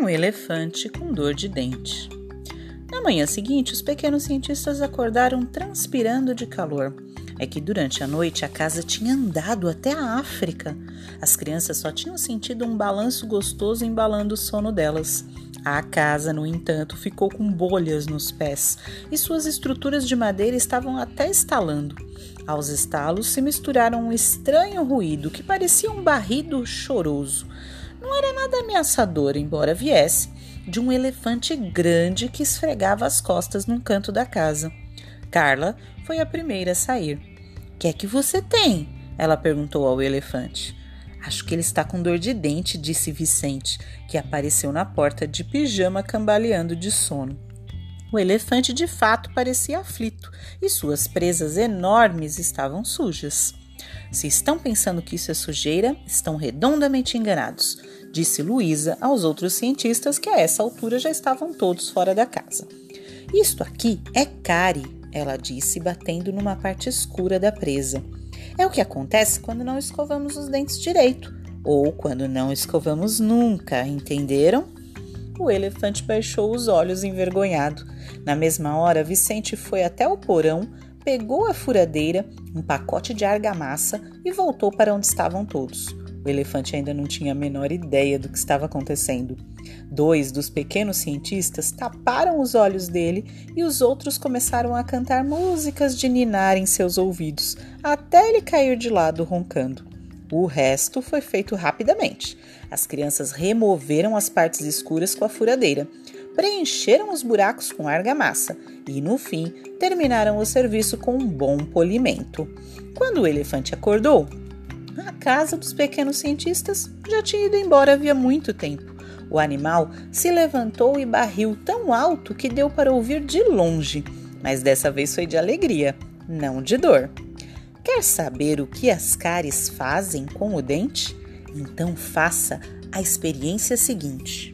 um elefante com dor de dente. Na manhã seguinte, os pequenos cientistas acordaram transpirando de calor. É que durante a noite a casa tinha andado até a África. As crianças só tinham sentido um balanço gostoso embalando o sono delas. A casa, no entanto, ficou com bolhas nos pés e suas estruturas de madeira estavam até estalando. Aos estalos se misturaram um estranho ruído que parecia um barrido choroso. Não era nada ameaçador, embora viesse de um elefante grande que esfregava as costas num canto da casa. Carla foi a primeira a sair. Que é que você tem? Ela perguntou ao elefante. Acho que ele está com dor de dente, disse Vicente, que apareceu na porta de pijama cambaleando de sono. O elefante de fato parecia aflito e suas presas enormes estavam sujas. Se estão pensando que isso é sujeira, estão redondamente enganados, disse Luísa aos outros cientistas que a essa altura já estavam todos fora da casa. Isto aqui é cárie, ela disse, batendo numa parte escura da presa. É o que acontece quando não escovamos os dentes direito, ou quando não escovamos nunca, entenderam? O elefante baixou os olhos envergonhado. Na mesma hora, Vicente foi até o porão, pegou a furadeira, um pacote de argamassa e voltou para onde estavam todos. O elefante ainda não tinha a menor ideia do que estava acontecendo. Dois dos pequenos cientistas taparam os olhos dele e os outros começaram a cantar músicas de ninar em seus ouvidos, até ele cair de lado roncando. O resto foi feito rapidamente. As crianças removeram as partes escuras com a furadeira, preencheram os buracos com argamassa e, no fim, terminaram o serviço com um bom polimento. Quando o elefante acordou, a casa dos pequenos cientistas já tinha ido embora havia muito tempo. O animal se levantou e barriu tão alto que deu para ouvir de longe, mas dessa vez foi de alegria, não de dor. Quer saber o que as cáries fazem com o dente? Então faça a experiência seguinte.